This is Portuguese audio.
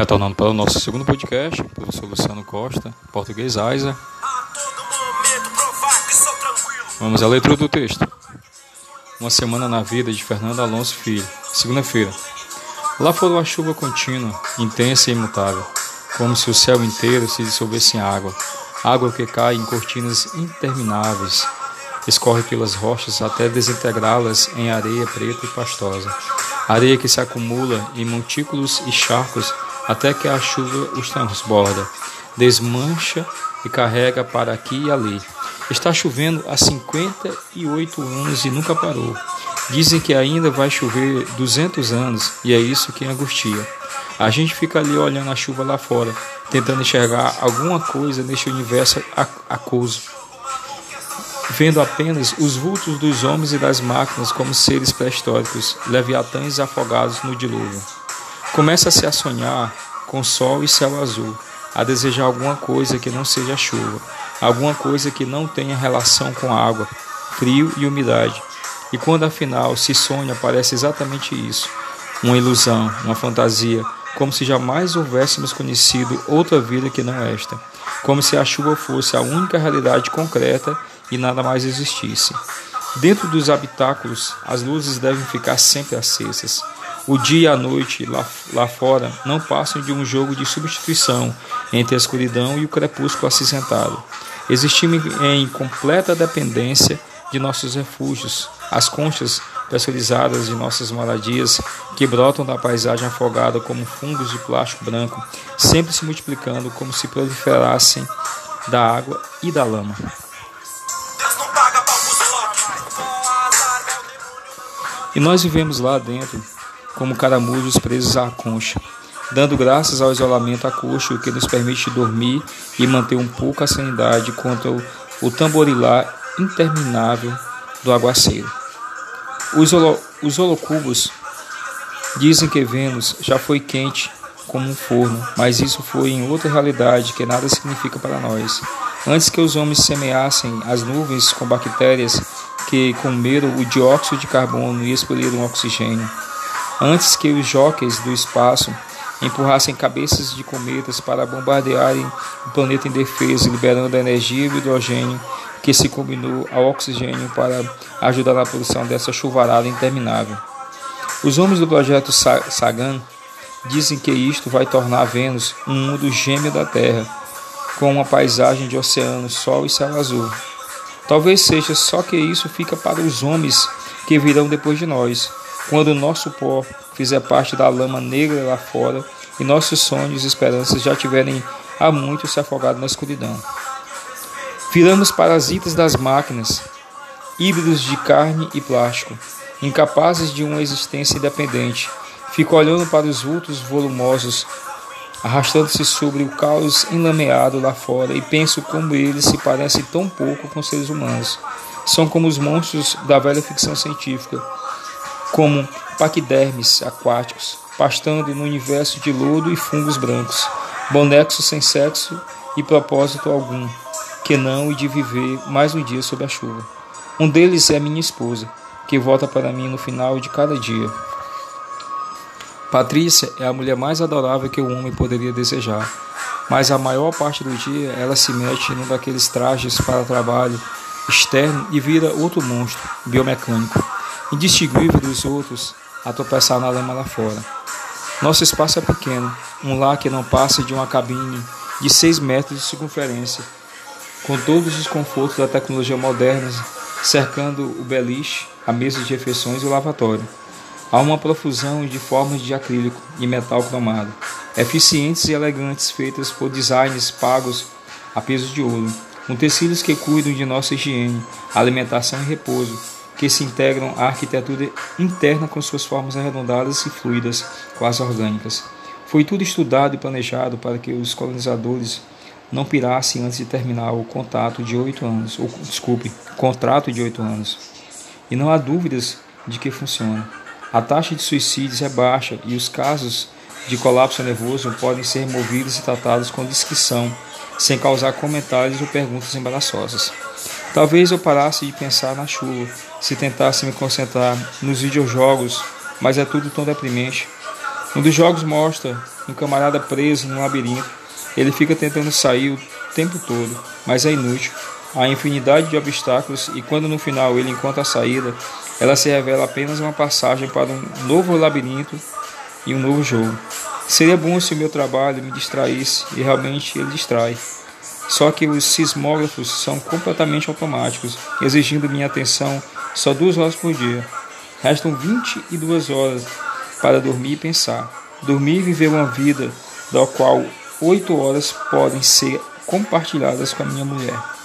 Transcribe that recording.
Retornando para o nosso segundo podcast, professor Luciano Costa, português Aiza. Vamos à leitura do texto. Uma semana na vida de Fernando Alonso Filho, segunda-feira. Lá foi uma chuva contínua, intensa e imutável, como se o céu inteiro se dissolvesse em água. Água que cai em cortinas intermináveis, escorre pelas rochas até desintegrá-las em areia preta e pastosa. Areia que se acumula em montículos e charcos até que a chuva os transborda, desmancha e carrega para aqui e ali. Está chovendo há 58 anos e nunca parou. Dizem que ainda vai chover 200 anos e é isso que angustia. A gente fica ali olhando a chuva lá fora, tentando enxergar alguma coisa neste universo aquoso, vendo apenas os vultos dos homens e das máquinas como seres pré-históricos, leviatães afogados no dilúvio. Começa-se a sonhar com sol e céu azul, a desejar alguma coisa que não seja chuva, alguma coisa que não tenha relação com água, frio e umidade. E quando afinal se sonha, parece exatamente isso: uma ilusão, uma fantasia, como se jamais houvéssemos conhecido outra vida que não esta, como se a chuva fosse a única realidade concreta e nada mais existisse. Dentro dos habitáculos, as luzes devem ficar sempre acesas. O dia e a noite lá, lá fora não passam de um jogo de substituição entre a escuridão e o crepúsculo acinzentado. Existimos em completa dependência de nossos refúgios, as conchas pressurizadas de nossas moradias que brotam da paisagem afogada como fungos de plástico branco, sempre se multiplicando como se proliferassem da água e da lama. E nós vivemos lá dentro como caramujos presos à concha, dando graças ao isolamento acústico que nos permite dormir e manter um pouco a sanidade contra o, o tamborilar interminável do aguaceiro. Os, holo, os holocubos dizem que Vênus já foi quente como um forno, mas isso foi em outra realidade que nada significa para nós. Antes que os homens semeassem as nuvens com bactérias que comeram o dióxido de carbono e expeliram o oxigênio, antes que os jockeys do espaço empurrassem cabeças de cometas para bombardearem o planeta indefeso, liberando a energia e o hidrogênio que se combinou ao oxigênio para ajudar na produção dessa chuvarada interminável. Os homens do projeto Sagan dizem que isto vai tornar Vênus um mundo gêmeo da Terra, com uma paisagem de oceano, sol e céu azul. Talvez seja só que isso fica para os homens que virão depois de nós, quando nosso pó fizer parte da lama negra lá fora e nossos sonhos e esperanças já tiverem há muito se afogado na escuridão. Viramos parasitas das máquinas, híbridos de carne e plástico, incapazes de uma existência independente. Fico olhando para os vultos volumosos, arrastando-se sobre o caos enlameado lá fora e penso como eles se parecem tão pouco com seres humanos. São como os monstros da velha ficção científica, como paquidermes aquáticos, pastando no universo de lodo e fungos brancos, bonecos sem sexo e propósito algum, que não e de viver mais um dia sob a chuva. Um deles é minha esposa, que volta para mim no final de cada dia. Patrícia é a mulher mais adorável que o homem poderia desejar, mas a maior parte do dia ela se mete num daqueles trajes para trabalho externo e vira outro monstro biomecânico indistinguível dos outros, a tropeçar na lama lá fora. Nosso espaço é pequeno, um lar que não passa de uma cabine de 6 metros de circunferência, com todos os confortos da tecnologia moderna cercando o beliche, a mesa de refeições e o lavatório. Há uma profusão de formas de acrílico e metal cromado, eficientes e elegantes feitas por designers pagos a peso de ouro, com tecidos que cuidam de nossa higiene, alimentação e repouso, que se integram à arquitetura interna com suas formas arredondadas e fluidas, quase orgânicas. Foi tudo estudado e planejado para que os colonizadores não pirassem antes de terminar o contato de oito anos, ou desculpe, contrato de oito anos. E não há dúvidas de que funciona. A taxa de suicídios é baixa e os casos de colapso nervoso podem ser removidos e tratados com discrição, sem causar comentários ou perguntas embaraçosas. Talvez eu parasse de pensar na chuva, se tentasse me concentrar nos videojogos, mas é tudo tão deprimente. Um dos jogos mostra um camarada preso num labirinto. Ele fica tentando sair o tempo todo, mas é inútil. Há infinidade de obstáculos e quando no final ele encontra a saída, ela se revela apenas uma passagem para um novo labirinto e um novo jogo. Seria bom se o meu trabalho me distraísse e realmente ele distrai. Só que os sismógrafos são completamente automáticos, exigindo minha atenção só duas horas por dia. Restam 22 horas para dormir e pensar. Dormir e viver uma vida da qual oito horas podem ser compartilhadas com a minha mulher.